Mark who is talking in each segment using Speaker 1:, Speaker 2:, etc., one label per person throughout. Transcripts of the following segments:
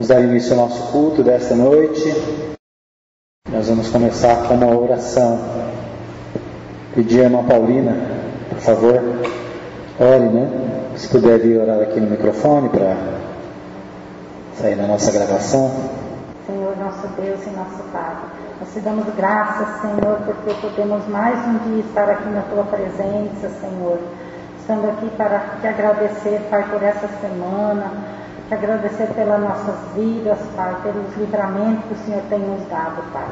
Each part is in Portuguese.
Speaker 1: Vamos dar início ao nosso culto desta noite. Nós vamos começar com uma oração. Pedir a irmã Paulina, por favor, ore, né? Se puder vir orar aqui no microfone para sair na nossa gravação.
Speaker 2: Senhor, nosso Deus e nosso Pai, nós te damos graças, Senhor, porque podemos mais um dia estar aqui na tua presença, Senhor. Estando aqui para te agradecer, Pai, por essa semana te agradecer pelas nossas vidas, Pai, pelos livramentos que o Senhor tem nos dado, Pai.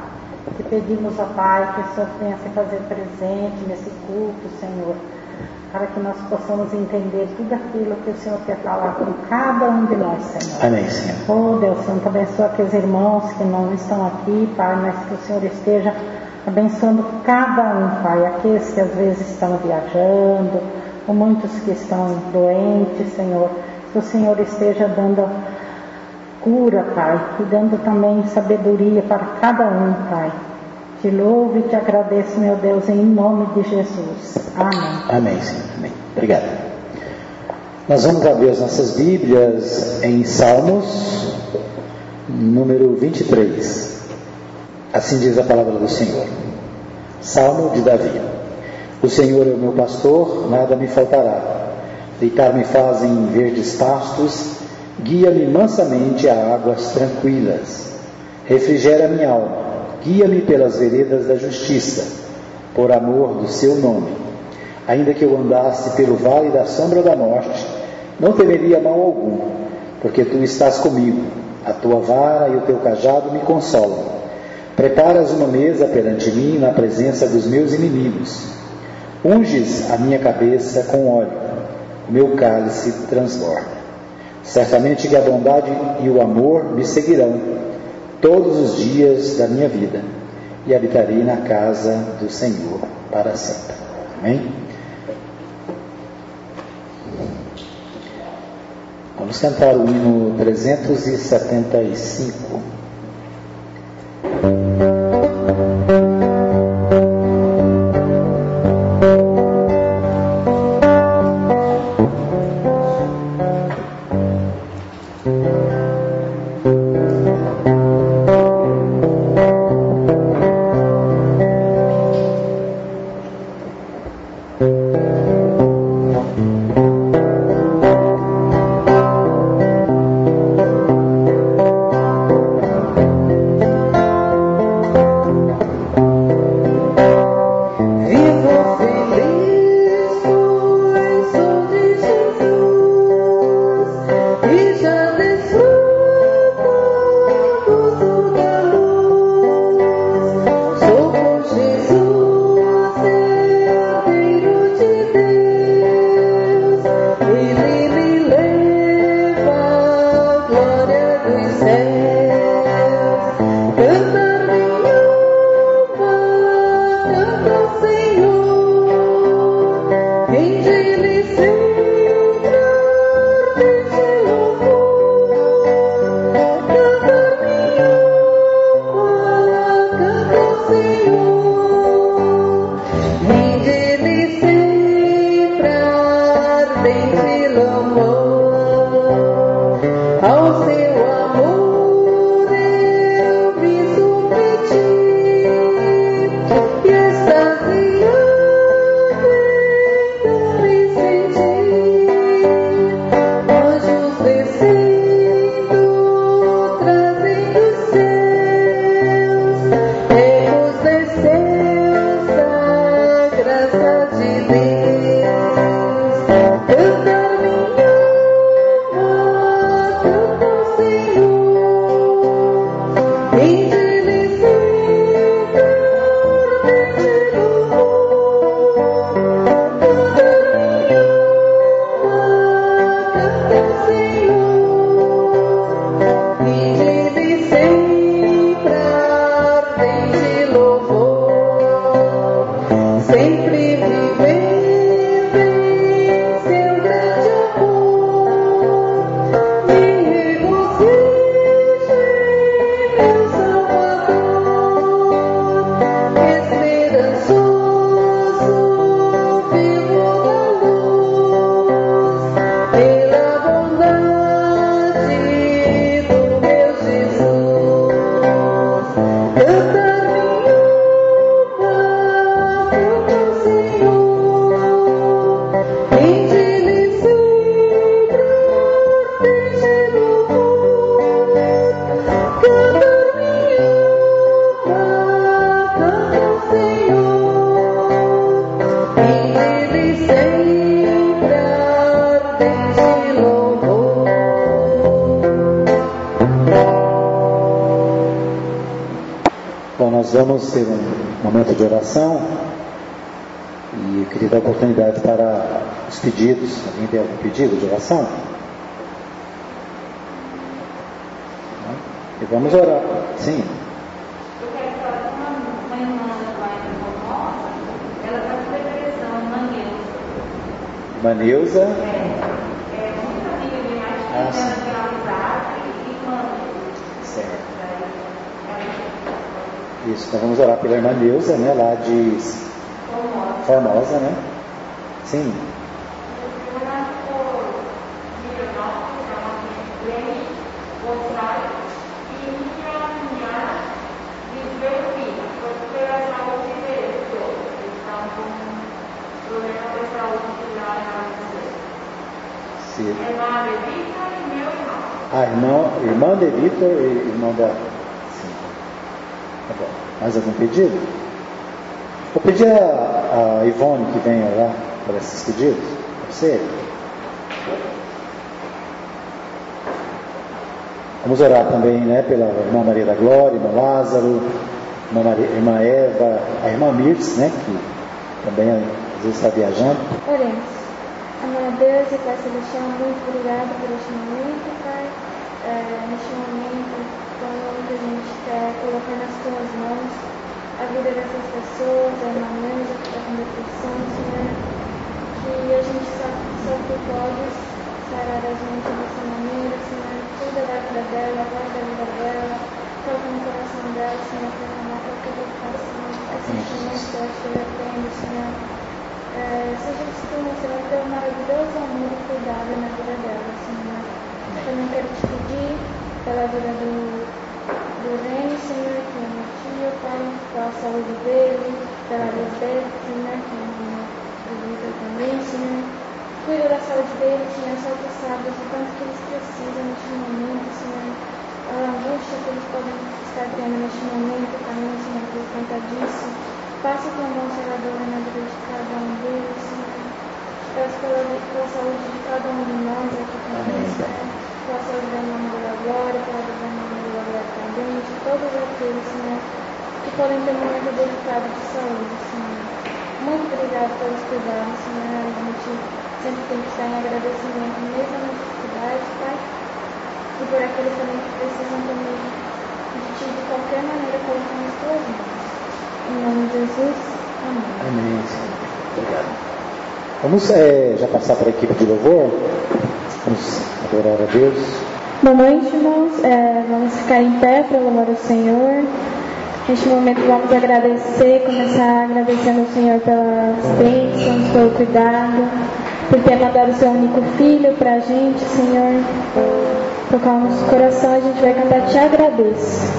Speaker 2: Te pedimos, ó Pai, que o Senhor venha se fazer presente nesse culto, Senhor, para que nós possamos entender tudo aquilo que o Senhor quer falar com cada um de nós, Senhor.
Speaker 1: Amém, Senhor.
Speaker 2: Oh, Deus Santo, abençoa aqueles irmãos que não estão aqui, Pai, mas que o Senhor esteja abençoando cada um, Pai, aqueles que às vezes estão viajando, ou muitos que estão doentes, Senhor que o Senhor esteja dando cura, Pai, e dando também sabedoria para cada um, Pai. Te louvo e te agradeço, meu Deus, em nome de Jesus. Amém.
Speaker 1: Amém, Senhor. Amém. Obrigado. Nós vamos abrir as nossas Bíblias em Salmos, número 23. Assim diz a palavra do Senhor. Salmo de Davi. O Senhor é o meu pastor, nada me faltará. Deitar-me faz em verdes pastos, guia-me mansamente a águas tranquilas. Refrigera minha alma, guia-me pelas veredas da justiça, por amor do seu nome. Ainda que eu andasse pelo vale da sombra da morte, não temeria mal algum, porque tu estás comigo, a tua vara e o teu cajado me consolam. Preparas uma mesa perante mim na presença dos meus inimigos. Unges a minha cabeça com óleo meu cálice transborda. Certamente que a bondade e o amor me seguirão todos os dias da minha vida e habitarei na casa do Senhor para sempre. Amém? Vamos cantar o hino 375.
Speaker 3: Pedidos. Alguém tem algum pedido de oração? E vamos orar. Sim.
Speaker 4: Eu quero falar com uma, uma irmã lá em Formosa, ela está com depressão, Maneuza.
Speaker 3: Maneuza.
Speaker 4: É, é muito amiga minha, mais
Speaker 3: Ah, sim.
Speaker 4: ela tem e mãe.
Speaker 3: Certo. Isso, então vamos orar pela irmã Neuza, né, lá de
Speaker 4: Formosa.
Speaker 3: Formosa, né? Sim.
Speaker 4: Ela ficou milionária, ela tem gostar e me caminhar e ver o filho, porque a saúde dele todo. Eles estavam com problema de saúde lá na Meu irmão.
Speaker 3: Ah, irmão, irmã de Vitor e irmão da. Sim. Tá bom. Mais algum pedido? Vou pedir a, a Ivone que venha lá para esses pedidos. Ser? Vamos orar também né, pela irmã Maria da Glória, irmã Lázaro, irmã, Maria, irmã Eva, a irmã Mirtz, né, que também às vezes está viajando.
Speaker 5: Oremos. Deus e Pai Celestial, muito obrigado por este momento, Pai. É, neste momento, quando a gente quer colocar nas tuas mãos a vida dessas pessoas, a Neuza que está com depressão, Senhor, que a gente que só tu podes sarar a gente dessa maneira, Senhor. Cuida da vida dela, guarda a vida dela, toca no coração dela, Senhor, para amar qualquer preocupação, qualquer sentimento que ela esteja tendo, Senhor. É, seja tu mostrando teu maravilhoso amor e cuidado na vida dela, Senhor. Também quero te pedir pela vida do, do Reni, Senhor, que é meu tio, Pai, pela saúde dele, pela Lisbeth, Senhor, que é minha vida também, Senhor. Cuida da saúde dele, Senhor, só tu sabes o tanto que eles precisam neste momento, Senhor. A angústia que eles podem estar tendo neste momento também, Senhor, por conta disso. Passa com a mão seladora na vida de cada um deles, Senhor. Peço pela, pela saúde de cada um de nós aqui também,
Speaker 3: Amém.
Speaker 5: Senhor. Pela saúde da irmã da Glória, pela da irmã da Glória também, de todos aqueles, Senhor, que podem ter um momento delicado de saúde, Senhor. Muito obrigado pelos cuidados, Senhor. A gente sempre tem que estar em agradecimento, mesmo na dificuldade, Pai. E por aqueles também que precisam também de Ti de qualquer maneira, colocando as Tuas mãos. Em nome de Jesus, amém.
Speaker 3: Amém, Senhor. Obrigado. Vamos é, já passar para a equipe de louvor. Vamos adorar a Deus.
Speaker 5: Boa noite, irmãos. É, vamos ficar em pé para louvar o Senhor. Neste momento vamos agradecer, começar agradecendo ao Senhor pelas bênçãos, pelo cuidado, por ter mandado o seu único filho para a gente, Senhor. Tocar o nosso coração, a gente vai cantar Te Agradeço.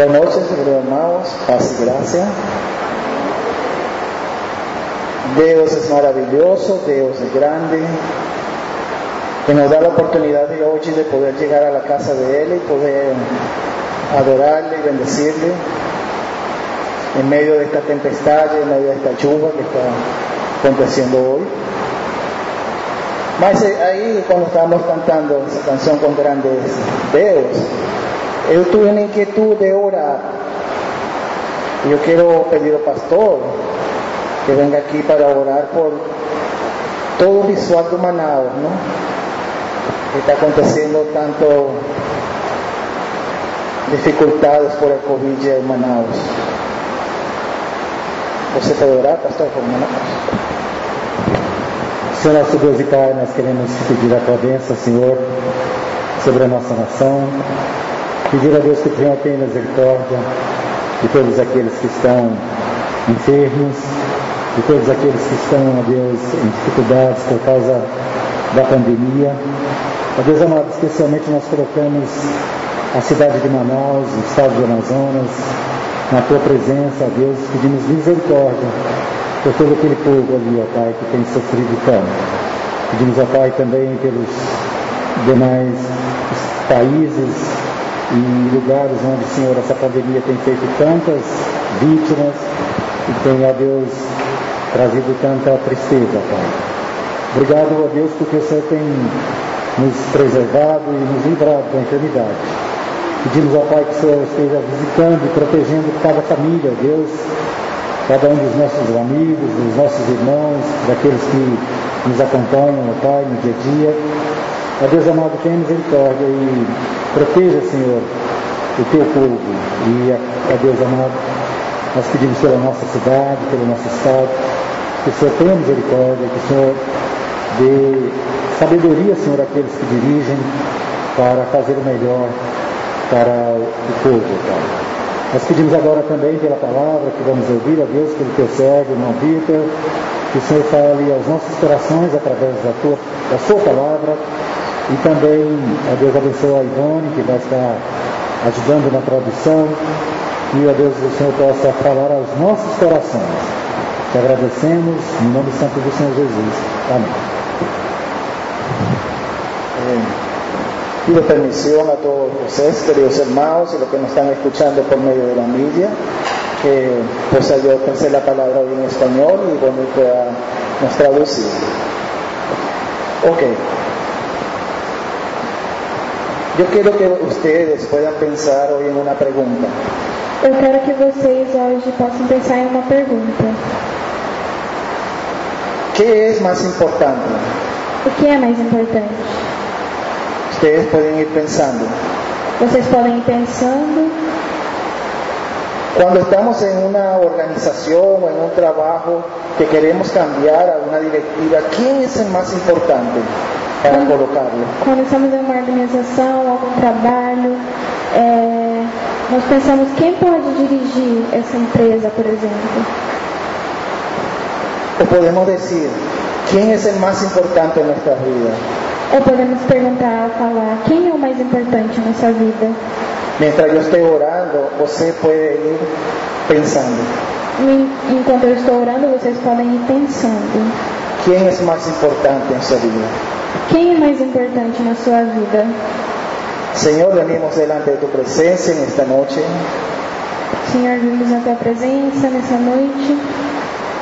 Speaker 6: Buenas noches, queridos hermanos, paz y gracia. Dios es maravilloso, Dios es grande, que nos da la oportunidad de hoy de poder llegar a la casa de Él y poder adorarle y bendecirle en medio de esta tempestad y en medio de esta lluvia que está aconteciendo hoy. Mas ahí cuando estábamos cantando esa canción con grandes Deus, yo tuve una inquietud de orar. Yo quiero pedir al pastor que venga aquí para orar por todo el visual de Manaus. Que está aconteciendo tanto dificultades por el COVID en Manaus. Você pode orar, pastor, por Manaus?
Speaker 3: Senhor nosso Deus e Pai, nós queremos pedir a tua bênção, Senhor, sobre a nossa nação. Pedir a Deus que venha ter misericórdia de todos aqueles que estão enfermos, de todos aqueles que estão, ó Deus, em dificuldades por causa da pandemia. Ó Deus amado, especialmente nós colocamos a cidade de Manaus, o estado do Amazonas, na tua presença, ó Deus, pedimos misericórdia por todo aquele povo ali, ó Pai, que tem sofrido tanto. Pedimos, ó Pai, também pelos demais países e lugares onde, Senhor, essa pandemia tem feito tantas vítimas e tem, ó Deus, trazido tanta tristeza, Pai. Obrigado, ó Deus, porque o Senhor tem nos preservado e nos livrado da enfermidade. Pedimos ao Pai que o Senhor esteja visitando e protegendo cada família, ó Deus, cada um dos nossos amigos, dos nossos irmãos, daqueles que nos acompanham, ó Pai, no dia a dia. Ó Deus amado, tenha misericórdia e proteja, Senhor, o teu povo. E, ó Deus amado, nós pedimos pela nossa cidade, pelo nosso estado, que o Senhor tenha misericórdia, que o Senhor dê sabedoria, Senhor, àqueles que dirigem para fazer o melhor para o povo, Pai. Nós pedimos agora também pela palavra que vamos ouvir, ó Deus, pelo teu servo, irmão Vitor, que o Senhor fale aos nossos corações através da, tua, da sua palavra e também, a Deus abençoe a Ivone, que vai estar ajudando na tradução. E, a Deus, o Senhor possa falar aos nossos corações. Te agradecemos, em nome santo do Senhor Jesus. Amém.
Speaker 6: Pido permisión a todos ustedes, queridos hermanos, y los que nos están escuchando por medio de la media, que pueda yo pensar la palabra hoy en español y bueno, pueda nos traducir. Ok. Yo quiero que ustedes puedan pensar hoy en una pregunta.
Speaker 5: Eu quero que vocês hoje possam pensar em uma pergunta.
Speaker 6: ¿Qué es más importante?
Speaker 5: O que é mais importante?
Speaker 6: Ustedes pueden ir pensando.
Speaker 5: Vocês podem ir pensando
Speaker 6: Cuando estamos en una organización o en un trabajo que queremos cambiar a una directiva, ¿quién es el más importante? Para
Speaker 5: Quando-
Speaker 6: colocarlo.
Speaker 5: Quando estamos em uma organização, algum trabalho, é, nós pensamos quem pode dirigir essa empresa, por exemplo.
Speaker 6: O podemos decir, ¿quién es el más importante en nuestras vidas?
Speaker 5: Ou podemos perguntar, falar, quem é o mais importante nessa vida?
Speaker 6: Mientras yo esté orando, usted puede ir pensando,
Speaker 5: En- Enquanto eu estou orando, vocês podem ir pensando.
Speaker 6: ¿quién es más importante en su vida?
Speaker 5: Quem é mais importante na sua vida?
Speaker 6: Señor, venimos delante de tu presencia en esta noche,
Speaker 5: Senhor, vimos na tua presença nessa noite,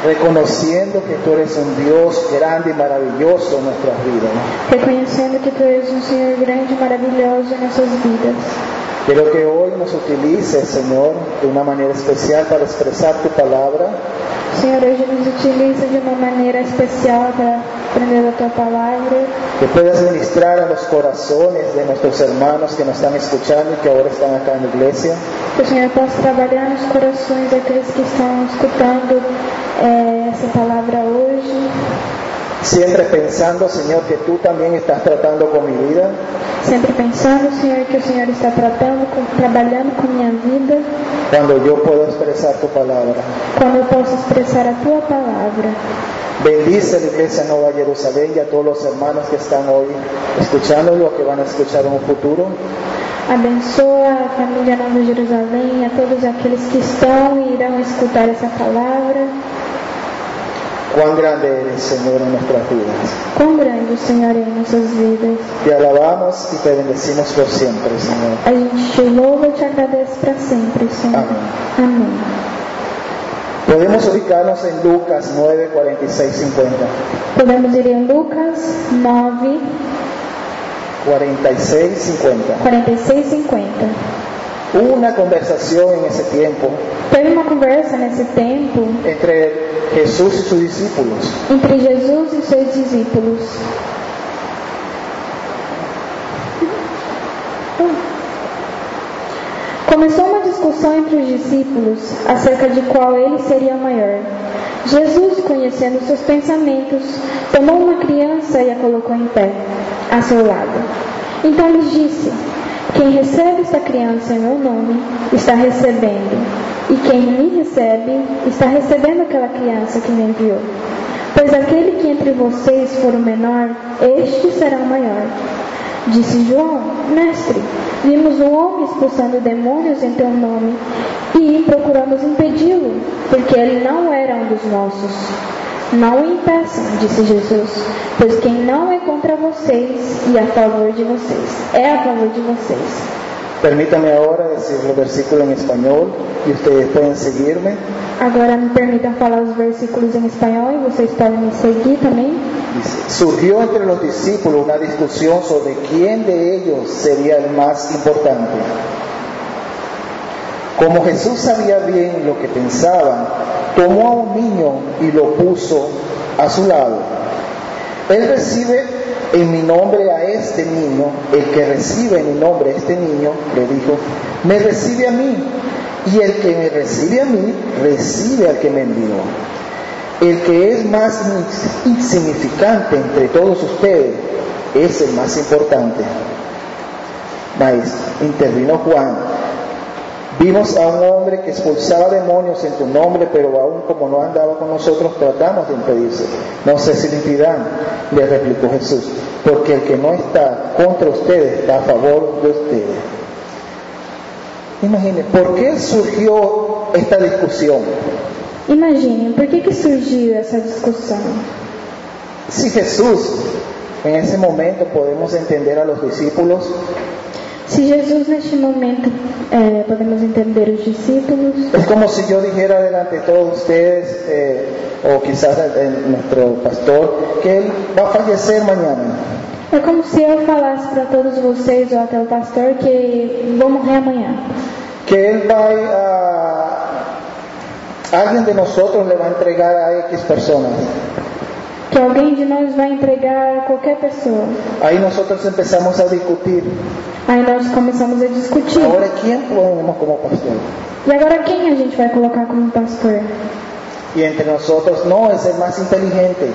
Speaker 6: reconociendo que tú eres un Dios grande y maravilloso en nuestras vidas.
Speaker 5: reconhecendo que tu és um Senhor grande e maravilhoso em nossas vidas.
Speaker 6: Quiero que hoy nos utilices, Señor, de una manera especial para expresar tu palabra,
Speaker 5: Senhor, hoje nos utiliza de uma maneira especial para aprender a tua palavra,
Speaker 6: que puedas ministrar a los corazones de nuestros hermanos que nos están escuchando y que ahora están acá en la iglesia.
Speaker 5: que o Senhor possa trabalhar nos corações daqueles que estão escutando eh, essa palavra hoje,
Speaker 6: Siempre pensando, Señor, que tú también estás tratando con mi vida,
Speaker 5: sempre pensando, Senhor, que o Senhor está tratando, trabalhando com minha vida,
Speaker 6: cuando yo puedo expresar tu palabra.
Speaker 5: quando eu posso expressar a tua palavra.
Speaker 6: Bendice la iglesia Nueva Jerusalén y a todos los hermanos que están hoy escuchando y los que van a escuchar en un futuro.
Speaker 5: Abençoa a família Nova Jerusalém, a todos aqueles que estão e irão escutar essa palavra.
Speaker 6: Cuán grande eres, Señor, en nuestras vidas.
Speaker 5: Quão grande é em nossas vidas.
Speaker 6: Te alabamos y te bendecimos por siempre, Señor.
Speaker 5: A gente te louva e te agradece para sempre, Senhor. Amém.
Speaker 6: Podemos ubicarnos en Lucas 9, 46, 50.
Speaker 5: Podemos ir em Lucas 9,
Speaker 6: 46, 50.
Speaker 5: 46 e 50.
Speaker 6: Una conversación en ese tiempo
Speaker 5: Teve uma conversa nesse tempo
Speaker 6: entre Jesús y sus discípulos.
Speaker 5: entre Jesus e seus discípulos. Começou uma discussão entre os discípulos acerca de qual ele seria o maior. Jesus, conhecendo seus pensamentos, tomou uma criança e a colocou em pé, a seu lado. Então lhes disse: Quem recebe esta criança em meu nome, está recebendo, e quem me recebe, está recebendo aquela criança que me enviou. Pois aquele que entre vocês for o menor, este será o maior. Disse João: Mestre, vimos um homem expulsando demônios em teu nome e procuramos impedi-lo, porque ele não era um dos nossos. Não o impeçam, disse Jesus, pois quem não é contra vocês e a favor de vocês, é a favor de vocês.
Speaker 6: Permítame ahora decir los versículos en español y ustedes pueden seguirme.
Speaker 5: Agora me permitam falar os versículos em espanhol e vocês podem me seguir também.
Speaker 6: Dice, surgió entre los discípulos una discusión sobre quién de ellos sería el más importante. Como Jesús sabía bien lo que pensaban, tomó a un niño y lo puso a su lado. Él recibe en mi nombre a este niño, el que recibe en mi nombre a este niño, le dijo, me recibe a mí, y el que me recibe a mí, recibe al que me envió. El que es más insignificante entre todos ustedes es el más importante. Maestro, intervino Juan. Vimos a un hombre que expulsaba demonios en tu nombre, pero aún como no andaba con nosotros, tratamos de impedirse. No sé si le replicó Jesús, porque el que no está contra ustedes está a favor de ustedes. Imagine, ¿por qué surgió esta discusión?
Speaker 5: Imaginem, por que, que surgiu essa discussão?
Speaker 6: Si Jesús, en ese momento podemos entender a los discípulos,
Speaker 5: Se Jesus, neste momento, eh, podemos entender os discípulos,
Speaker 6: es como si yo dijera delante de todos ustedes, eh, o quizás el- el- nuestro pastor, que él va a fallecer mañana.
Speaker 5: é como se eu falasse para todos vocês, ou até o pastor, que vou morrer amanhã.
Speaker 6: Que él va a... Alguien de nosotros le a entregar a X personas.
Speaker 5: Que alguém de nós vai entregar qualquer pessoa.
Speaker 6: Ahí nosotros empezamos a discutir.
Speaker 5: Aí nós começamos a discutir.
Speaker 6: Ahora, ¿quién ponemos como pastor?
Speaker 5: E agora quem a gente vai colocar como pastor?
Speaker 6: Y entre nosotros, no, es el más inteligente.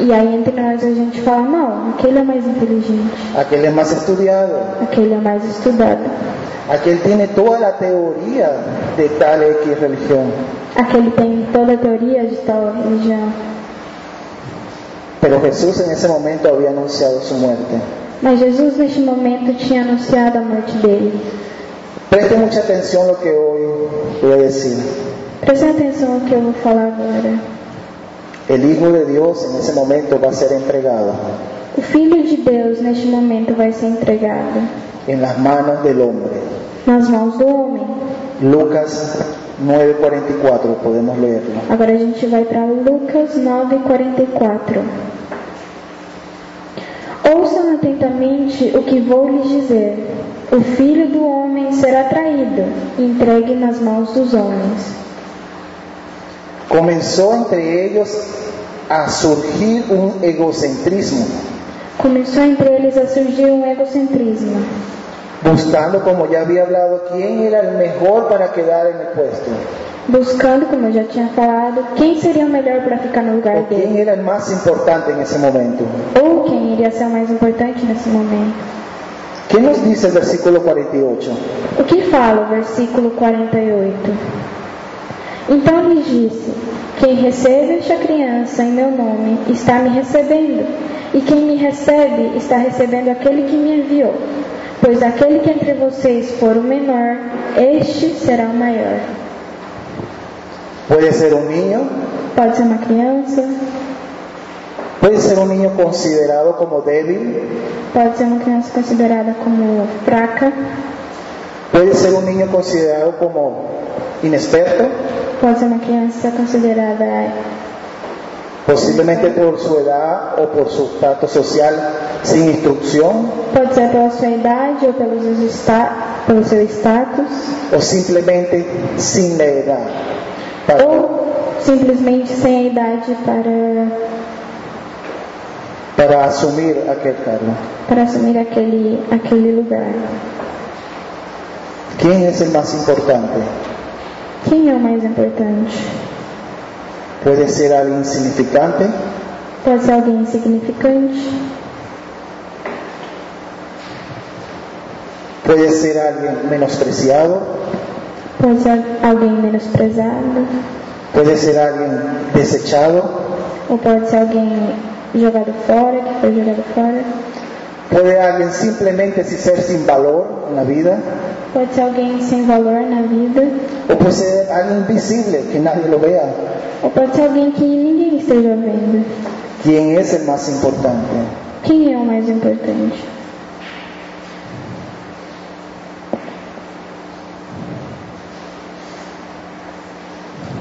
Speaker 5: E aí entre nós a gente fala, não, aquele é mais inteligente,
Speaker 6: aquel es más estudiado,
Speaker 5: aquele é mais estudado,
Speaker 6: aquel tiene toda la teoría de tal X religión.
Speaker 5: aquele tem toda a teoria de tal religião.
Speaker 6: Pero Jesús en ese momento había anunciado su muerte.
Speaker 5: Mas Jesus neste momento tinha anunciado a morte dele.
Speaker 6: Preste mucha atención a lo que hoy voy a decir.
Speaker 5: Preste atenção ao que eu vou falar agora.
Speaker 6: El Hijo de Dios en ese momento va a ser entregado
Speaker 5: O Filho de Deus neste momento vai ser entregado
Speaker 6: en las manos del hombre.
Speaker 5: nas mãos do homem.
Speaker 6: Lucas 9:44, podemos leerlo.
Speaker 5: Agora a gente vai para Lucas 9:44. Ouçam atentamente o que vou lhes dizer. O filho do homem será traído e entregue nas mãos dos homens.
Speaker 6: Comenzó entre ellos a surgir un egocentrismo,
Speaker 5: Começou entre eles a surgir um egocentrismo,
Speaker 6: buscando, como ya había hablado, quién era el mejor para quedar en el puesto,
Speaker 5: buscando, como já tinha falado, quem seria o melhor para ficar no lugar
Speaker 6: o quién
Speaker 5: dele,
Speaker 6: era el más importante en ese momento.
Speaker 5: ou quem iria ser o mais importante nesse momento.
Speaker 6: ¿Qué nos dice el versículo 48?
Speaker 5: O que fala o versículo 48? Então lhes disse: Quem recebe esta criança em meu nome está me recebendo, e quem me recebe está recebendo aquele que me enviou. Pois aquele que entre vocês for o menor, este será o maior.
Speaker 6: Puede ser un niño,
Speaker 5: Pode ser uma criança,
Speaker 6: puede ser un niño considerado como débil,
Speaker 5: pode ser uma criança considerada como fraca,
Speaker 6: puede ser un niño considerado como inexperto,
Speaker 5: pode ser uma criança considerada,
Speaker 6: posiblemente por su edad o por su estatus social sin instrucción
Speaker 5: pode ser pela sua idade ou pelos seus esta- pelo seu status.
Speaker 6: o simplemente sin la edad para,
Speaker 5: ou simplesmente sem a idade para,
Speaker 6: para asumir aquel cargo.
Speaker 5: para assumir aquele, aquele lugar.
Speaker 6: ¿Quién es el más importante?
Speaker 5: Quem é o mais importante?
Speaker 6: Puede ser alguien insignificante,
Speaker 5: Pode ser alguém insignificante,
Speaker 6: puede ser alguien menospreciado,
Speaker 5: pode ser alguém menosprezado,
Speaker 6: puede ser alguien desechado,
Speaker 5: ou pode ser alguém jogado fora, que foi jogado fora,
Speaker 6: puede alguien simplemente ser sin valor en la vida,
Speaker 5: pode ser alguém sem valor na vida,
Speaker 6: o puede ser alguien invisible que nadie lo vea.
Speaker 5: ou pode ser alguém que ninguém esteja vendo.
Speaker 6: ¿Quién es el más importante?
Speaker 5: Quem é o mais importante?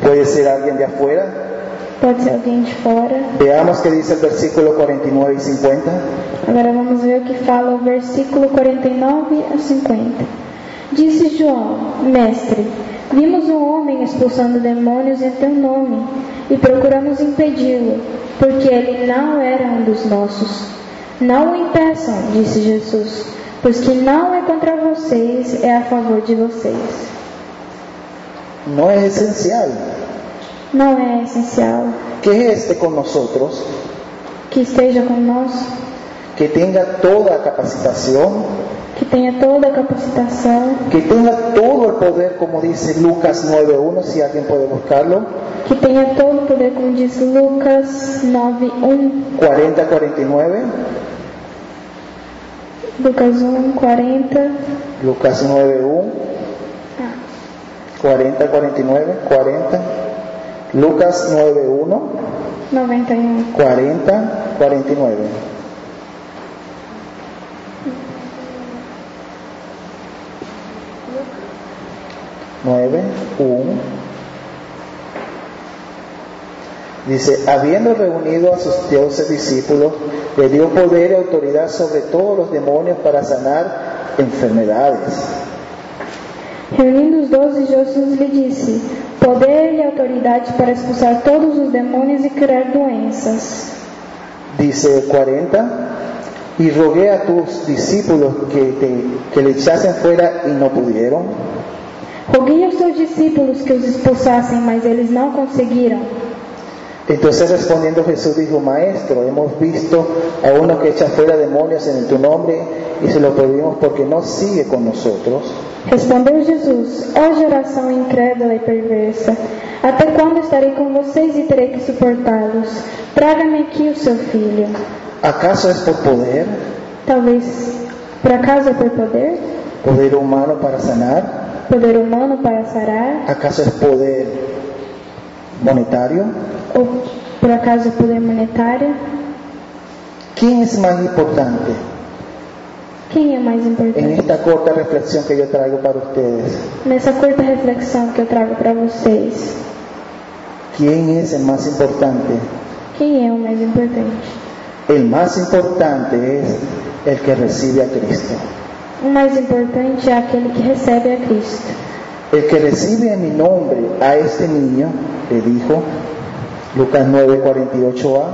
Speaker 6: Puede ser alguien de afuera.
Speaker 5: Pode ser alguém de fora.
Speaker 6: Veamos qué dice el versículo 49 y 50.
Speaker 5: Agora vamos ver o que fala o versículo 49 a 50. Disse João: Mestre, vimos um homem expulsando demônios em teu nome e procuramos impedi-lo, porque ele não era um dos nossos. Não o impeçam, disse Jesus, pois que não é contra vocês, é a favor de vocês.
Speaker 6: No es esencial
Speaker 5: Não é essencial
Speaker 6: que esté con nosotros,
Speaker 5: que esteja conosco,
Speaker 6: que tenga toda capacitación,
Speaker 5: que tenha toda a capacitação,
Speaker 6: que tenga todo el poder, como dice Lucas 9.1, si alguien puede buscarlo,
Speaker 5: que tenha todo o poder, como diz Lucas 9:1.
Speaker 6: 40-49,
Speaker 5: Lucas 1, 40.
Speaker 6: Lucas 9.1,
Speaker 5: Ah,
Speaker 6: 40-49, 40, Lucas 9.1,
Speaker 5: 91.
Speaker 6: 40, 49. Nueve, uno. Dice, habiendo reunido a sus doce discípulos, le dio poder y autoridad sobre todos los demonios para sanar enfermedades.
Speaker 5: Reunindo os doze, Jesus lhe disse: Poder e autoridade para expulsar todos os demônios e curar doenças.
Speaker 6: Dice 40, y rogué a tus discípulos que, te- que le echasen fuera y no pudieron.
Speaker 5: Roguei aos seus discípulos que os expulsassem, mas eles não conseguiram.
Speaker 6: Entonces respondiendo Jesús dijo, Maestro, hemos visto a uno que echa fuera demonios en tu nombre y se lo pedimos porque no sigue con nosotros.
Speaker 5: Respondeu Jesus: Ó geração incrédula e perversa, até quando estarei com vocês e terei que suportá-los? Traga-me aqui o seu filho.
Speaker 6: ¿Acaso es por poder,
Speaker 5: Talvez, por acaso é por poder?
Speaker 6: poder humano para sanar?
Speaker 5: Poder humano para sarar?
Speaker 6: ¿Acaso es poder monetario?
Speaker 5: Ou por acaso é poder monetário?
Speaker 6: ¿Quién es más importante
Speaker 5: Quem é mais
Speaker 6: en esta corta reflexión que yo traigo para ustedes?
Speaker 5: Nessa curta reflexão que eu trago para vocês,
Speaker 6: ¿Quién es el más importante?
Speaker 5: quem é o mais importante?
Speaker 6: El más importante es el que recibe a Cristo.
Speaker 5: O mais importante é aquele que recebe a Cristo.
Speaker 6: El que recibe en mi nombre a este niño, le dijo Lucas 9, 48a,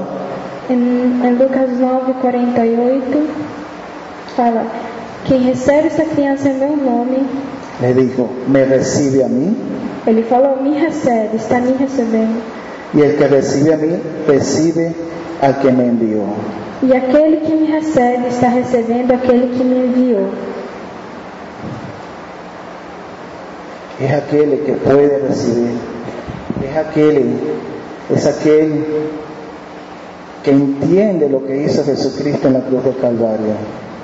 Speaker 5: Em, em Lucas 9, 48, fala: Quem recebe essa criança em meu nome,
Speaker 6: le dijo, me recibe a mí,
Speaker 5: ele falou: Me recebe, está me recebendo.
Speaker 6: y el que recibe a mí, recibe al que me envió.
Speaker 5: E aquele que me recebe está recebendo aquele que me enviou.
Speaker 6: Es aquel que puede recibir, es aquel, es aquel que entiende lo que hizo Jesucristo en la cruz del Calvario.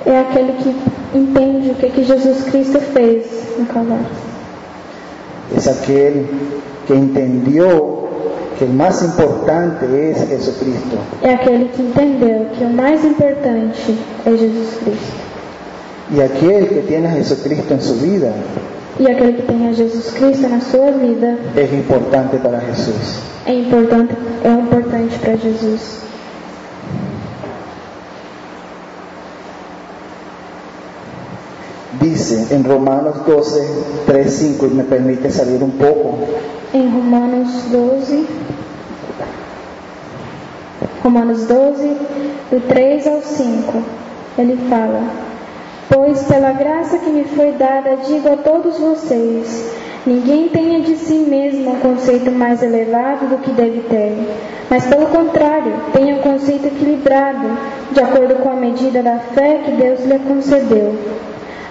Speaker 5: É aquele que entende o que, que Jesus Cristo fez no Calvário.
Speaker 6: Es aquel que entendió que el más importante es Jesucristo.
Speaker 5: É aquele que entendeu que o mais importante é Jesus Cristo.
Speaker 6: Y aquel que tiene a Jesucristo en su vida
Speaker 5: E aquele que tem a Jesus Cristo na sua vida
Speaker 6: es importante para Jesús.
Speaker 5: é importante, é importante para Jesus.
Speaker 6: Dice en Romanos 12, 3, 5, y me permite salir un poco.
Speaker 5: Em Romanos 12, Romanos 12, do 3 ao 5, ele fala: Pois pela graça que me foi dada, digo a todos vocês: ninguém tenha de si mesmo um conceito mais elevado do que deve ter, mas pelo contrário, tenha um conceito equilibrado, de acordo com a medida da fé que Deus lhe concedeu.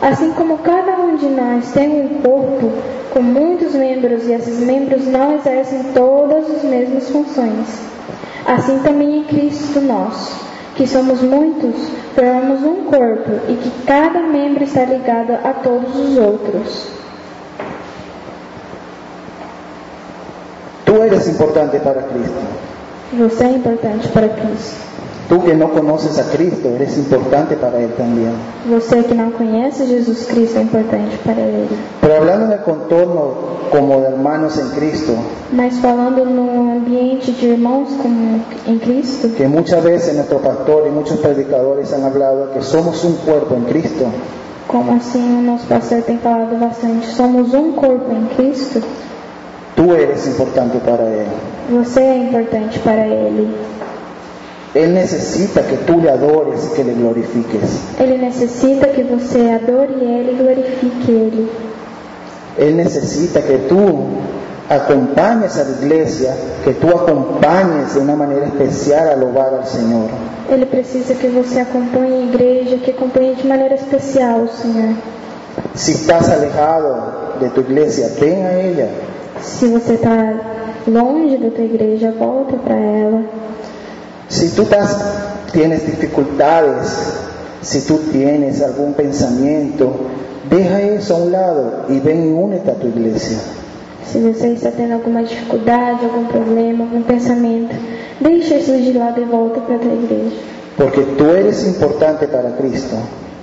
Speaker 5: Assim como cada um de nós tem um corpo com muitos membros e esses membros não exercem todas as mesmas funções, assim também em Cristo nós, que somos muitos, formamos um corpo e que cada membro está ligado a todos os outros.
Speaker 6: Tú eres importante para Cristo.
Speaker 5: Você é importante para Cristo.
Speaker 6: Tú que no conoces a Cristo, eres importante para Él también.
Speaker 5: Você que não conhece Jesus Cristo é importante para Ele.
Speaker 6: Pero hablando del contorno como de hermanos en Cristo,
Speaker 5: Mas falando no ambiente de irmãos como em Cristo,
Speaker 6: que muchas veces nuestro pastor y muchos predicadores han hablado que somos un cuerpo en Cristo,
Speaker 5: como assim o nosso pastor tem falado bastante, somos um corpo em Cristo,
Speaker 6: tú eres importante para Él.
Speaker 5: você é importante para Ele.
Speaker 6: Él necesita que tú le adores que le glorifiques.
Speaker 5: Ele necessita que você adore Ele e glorifique Ele.
Speaker 6: Él necesita que tú acompañes a la iglesia, que tú acompañes de una manera especial a louvar al Señor.
Speaker 5: Ele precisa que você acompanhe a igreja, que acompanhe de maneira especial o Senhor.
Speaker 6: Si estás alejado de tu iglesia, ven a ella.
Speaker 5: Se você está longe da tua igreja, volta para ela.
Speaker 6: Si tú estás, tienes dificultades, si tú tienes algún pensamiento, deja eso a un lado y ven y únete a tu iglesia.
Speaker 5: Se você está tendo alguma dificuldade, algum problema, algum pensamento, deixa isso de lado e volta para a tua igreja.
Speaker 6: Porque tú eres importante para Cristo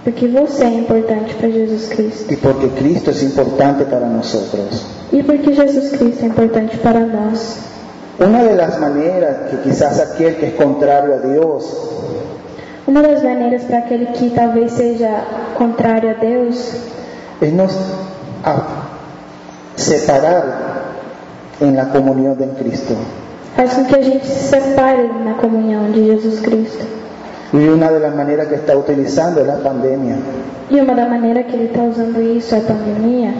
Speaker 5: Porque você é importante para Jesus Cristo.
Speaker 6: y porque Cristo es importante para nosotros.
Speaker 5: E porque Jesus Cristo é importante para nós.
Speaker 6: Una de las maneras que quizás aquel que es contrario a Dios
Speaker 5: Uma das maneiras para aquele que talvez seja contrário a Deus
Speaker 6: es nos a- separar en la comunión de Cristo.
Speaker 5: faz com que a gente se separe na comunhão de Jesus Cristo.
Speaker 6: Y una de las maneras que está utilizando es la pandemia.
Speaker 5: E uma da maneira que ele está usando isso é a pandemia.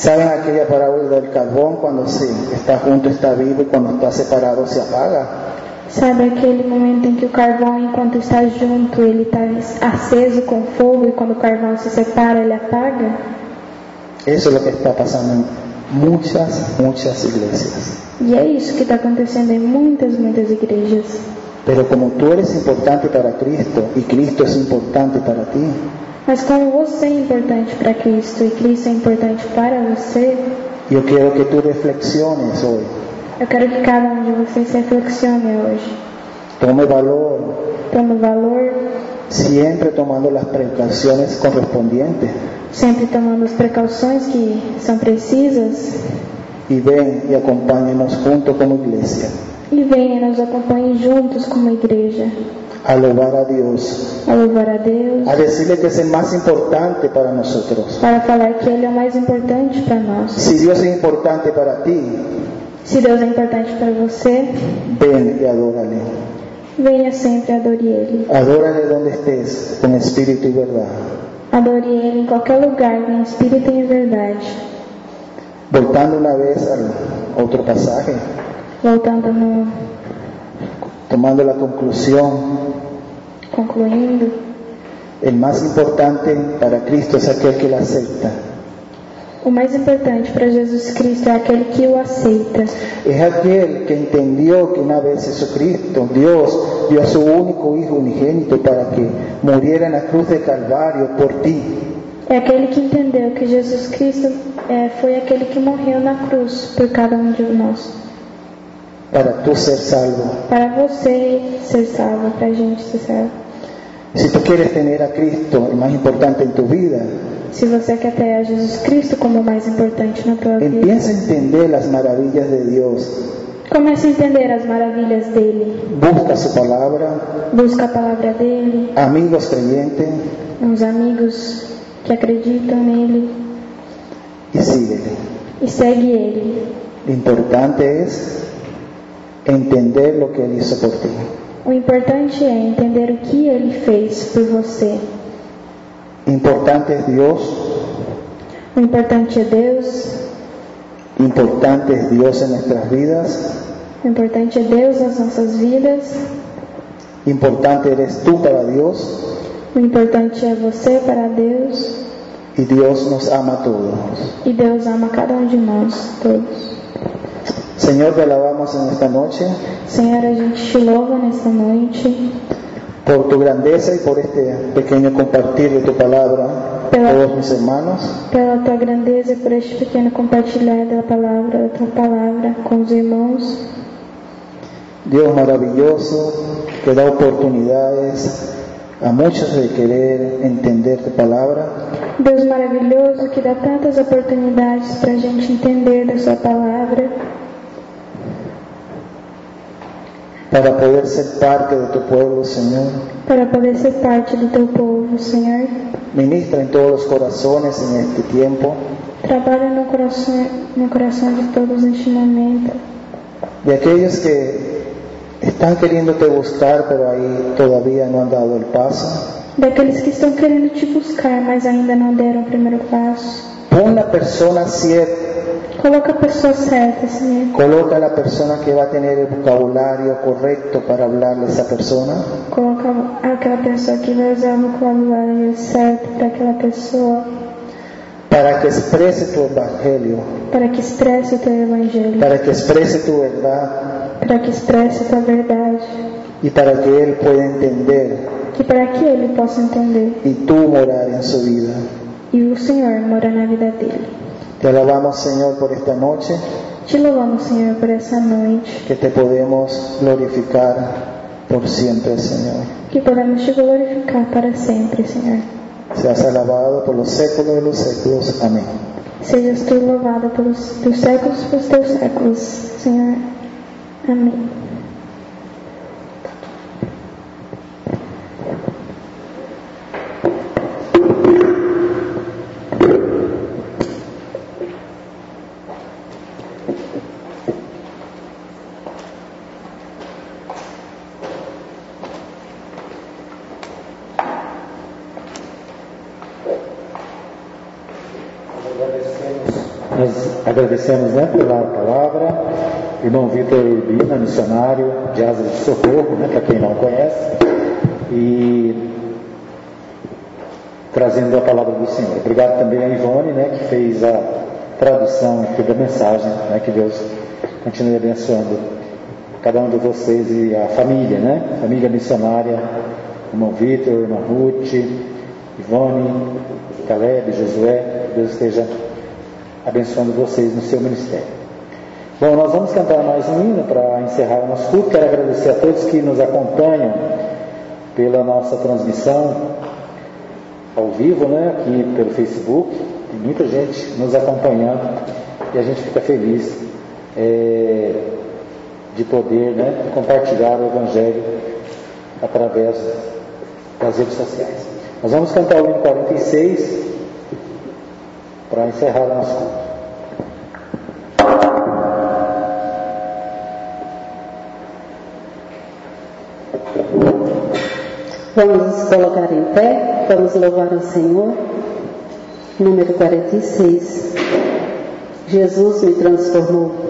Speaker 6: ¿Saben aquella parábola del carbón cuando se está junto está vivo y cuando está separado se apaga?
Speaker 5: Sabe aquele momento em que o carvão, enquanto está junto, ele está aceso com fogo e quando o carvão se separa, ele apaga?
Speaker 6: Eso es lo que está pasando en muchas, muchas iglesias.
Speaker 5: E é isso que está acontecendo em muitas, muitas igrejas.
Speaker 6: Pero como tú eres importante para Cristo y Cristo es importante para ti,
Speaker 5: Mas como você é importante para Cristo e Cristo é importante para você,
Speaker 6: yo quiero que tú reflexiones hoy,
Speaker 5: eu quero que cada um de vocês reflexione hoje.
Speaker 6: tome valor,
Speaker 5: Tome valor,
Speaker 6: siempre tomando las precauciones correspondientes.
Speaker 5: Sempre tomando as precauções que são precisas.
Speaker 6: Y ven y acompáñenos juntos como iglesia.
Speaker 5: E venha e nos acompanhe juntos como igreja
Speaker 6: a louvar a Dios,
Speaker 5: a louvar a Deus,
Speaker 6: a decirle que es el más importante para nosotros.
Speaker 5: para falar que Ele é o mais importante para nós.
Speaker 6: Si Dios es importante para ti,
Speaker 5: Se Deus é importante para você,
Speaker 6: ven y adórale.
Speaker 5: venha sempre e adore Ele.
Speaker 6: Adórale donde estés, con espíritu y verdad.
Speaker 5: Adore Ele em qualquer lugar, em espírito e verdade.
Speaker 6: Voltando una vez al otro pasaje,
Speaker 5: Voltando no.
Speaker 6: Tomando la conclusión,
Speaker 5: concluindo,
Speaker 6: el más importante para Cristo es aquel que la acepta.
Speaker 5: o mais importante para Jesus Cristo é aquele que o aceita.
Speaker 6: Es aquel que entendió que una vez Jesucristo, Dios, dio a su único Hijo unigénito para que muriera en la cruz de Calvario por ti.
Speaker 5: É aquele que entendeu que Jesus Cristo é, foi aquele que morreu na cruz por cada um de nós.
Speaker 6: Para tú ser salvo.
Speaker 5: Para você ser salvo, para a gente ser salvo.
Speaker 6: Si tú quieres tener a Cristo, el más importante en tu vida,
Speaker 5: Se você quer ter a Jesus Cristo como o mais importante na tua vida,
Speaker 6: empieza a entender las maravillas de Dios.
Speaker 5: comece a entender as maravilhas dele.
Speaker 6: Busca su palabra,
Speaker 5: Busca a palavra dele,
Speaker 6: amigos creyentes,
Speaker 5: uns amigos que acreditam nele
Speaker 6: y síguele.
Speaker 5: e segue ele.
Speaker 6: Lo importante es entender lo que Él hizo por ti.
Speaker 5: O importante é entender o que ele fez por você.
Speaker 6: Importante es Dios,
Speaker 5: O importante é Deus,
Speaker 6: importante es Dios en nuestras vidas,
Speaker 5: o importante é Deus nas nossas vidas,
Speaker 6: importante eres tú para Dios
Speaker 5: o importante é você para Deus
Speaker 6: y Dios nos ama a todos.
Speaker 5: e Deus ama cada um de nós, todos.
Speaker 6: Señor, te alabamos en esta noche
Speaker 5: Senhor, a gente te louva nesta noite
Speaker 6: por tu grandeza y por este pequeño compartir de tu palabra a todos mis hermanos.
Speaker 5: pela tua grandeza e por este pequeno compartilhar da palavra, da tua palavra com os irmãos.
Speaker 6: Dios maravilloso que da oportunidades a muchos de querer entender tu palabra.
Speaker 5: Deus maravilhoso que dá tantas oportunidades para a gente entender da sua palavra,
Speaker 6: para poder ser parte de tu pueblo, Señor.
Speaker 5: para poder ser parte do teu povo, Senhor.
Speaker 6: Ministra en todos los corazones en este tiempo
Speaker 5: Trabalha no coração, no coração de todos neste momento.
Speaker 6: de aquellos que están queriéndote buscar, pero ahí todavía no han dado el paso.
Speaker 5: Daqueles que estão querendo te buscar, mas ainda não deram o primeiro passo.
Speaker 6: Pon la persona cierta,
Speaker 5: Coloca a pessoa certa, Senhor.
Speaker 6: coloca la persona que va a tener el vocabulario correcto para hablarle a esa persona.
Speaker 5: Coloca aquela pessoa que vai usar o vocabulário certo para aquela pessoa,
Speaker 6: para que exprese tu evangelio,
Speaker 5: para que expresse o teu evangelho,
Speaker 6: para que exprese tu verdad
Speaker 5: para que expresse a tua verdade,
Speaker 6: y para que Él pueda entender
Speaker 5: que para que ele possa entender
Speaker 6: y tú morar en su vida.
Speaker 5: e o Senhor mora na vida dele.
Speaker 6: Te alabamos Señor por esta noche,
Speaker 5: Te louvamos, Senhor, por essa noite,
Speaker 6: que te podemos glorificar por siempre Señor.
Speaker 5: que podemos te glorificar para sempre, Senhor.
Speaker 6: Seas alabado por los séculos de los séculos. Amén.
Speaker 5: Sejas tu louvado pelos dos séculos pelos teus séculos, Senhor. Amém.
Speaker 7: Agradecemos
Speaker 3: né, pela palavra. Irmão Vitor Urbina, missionário de Asa de Socorro, né, para quem não conhece. E trazendo a palavra do Senhor. Obrigado também a Ivone, né, que fez a tradução aqui da mensagem. Né, que Deus continue abençoando cada um de vocês e a família, né? Família missionária, irmão Vitor, irmã Ruth, Ivone, Caleb, Josué, que Deus esteja abençoando vocês no seu ministério. Bom, nós vamos cantar mais um hino para encerrar o nosso culto. Quero agradecer a todos que nos acompanham pela nossa transmissão ao vivo, né, aqui pelo Facebook. Tem muita gente nos acompanhando e a gente fica feliz é, de poder né, compartilhar o Evangelho através das redes sociais. Nós vamos cantar o hino 46 para encerrar nosso culto.
Speaker 1: Vamos nos colocar em pé, vamos louvar o Senhor. Número 46. Jesus me transformou.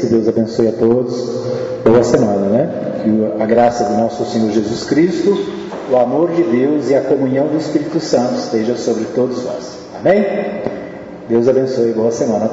Speaker 8: Que
Speaker 3: Deus abençoe a todos. Boa semana, né? Que a graça do nosso Senhor Jesus Cristo, o amor de Deus e a comunhão do Espírito Santo esteja sobre todos nós. Amém? Deus abençoe. Boa semana.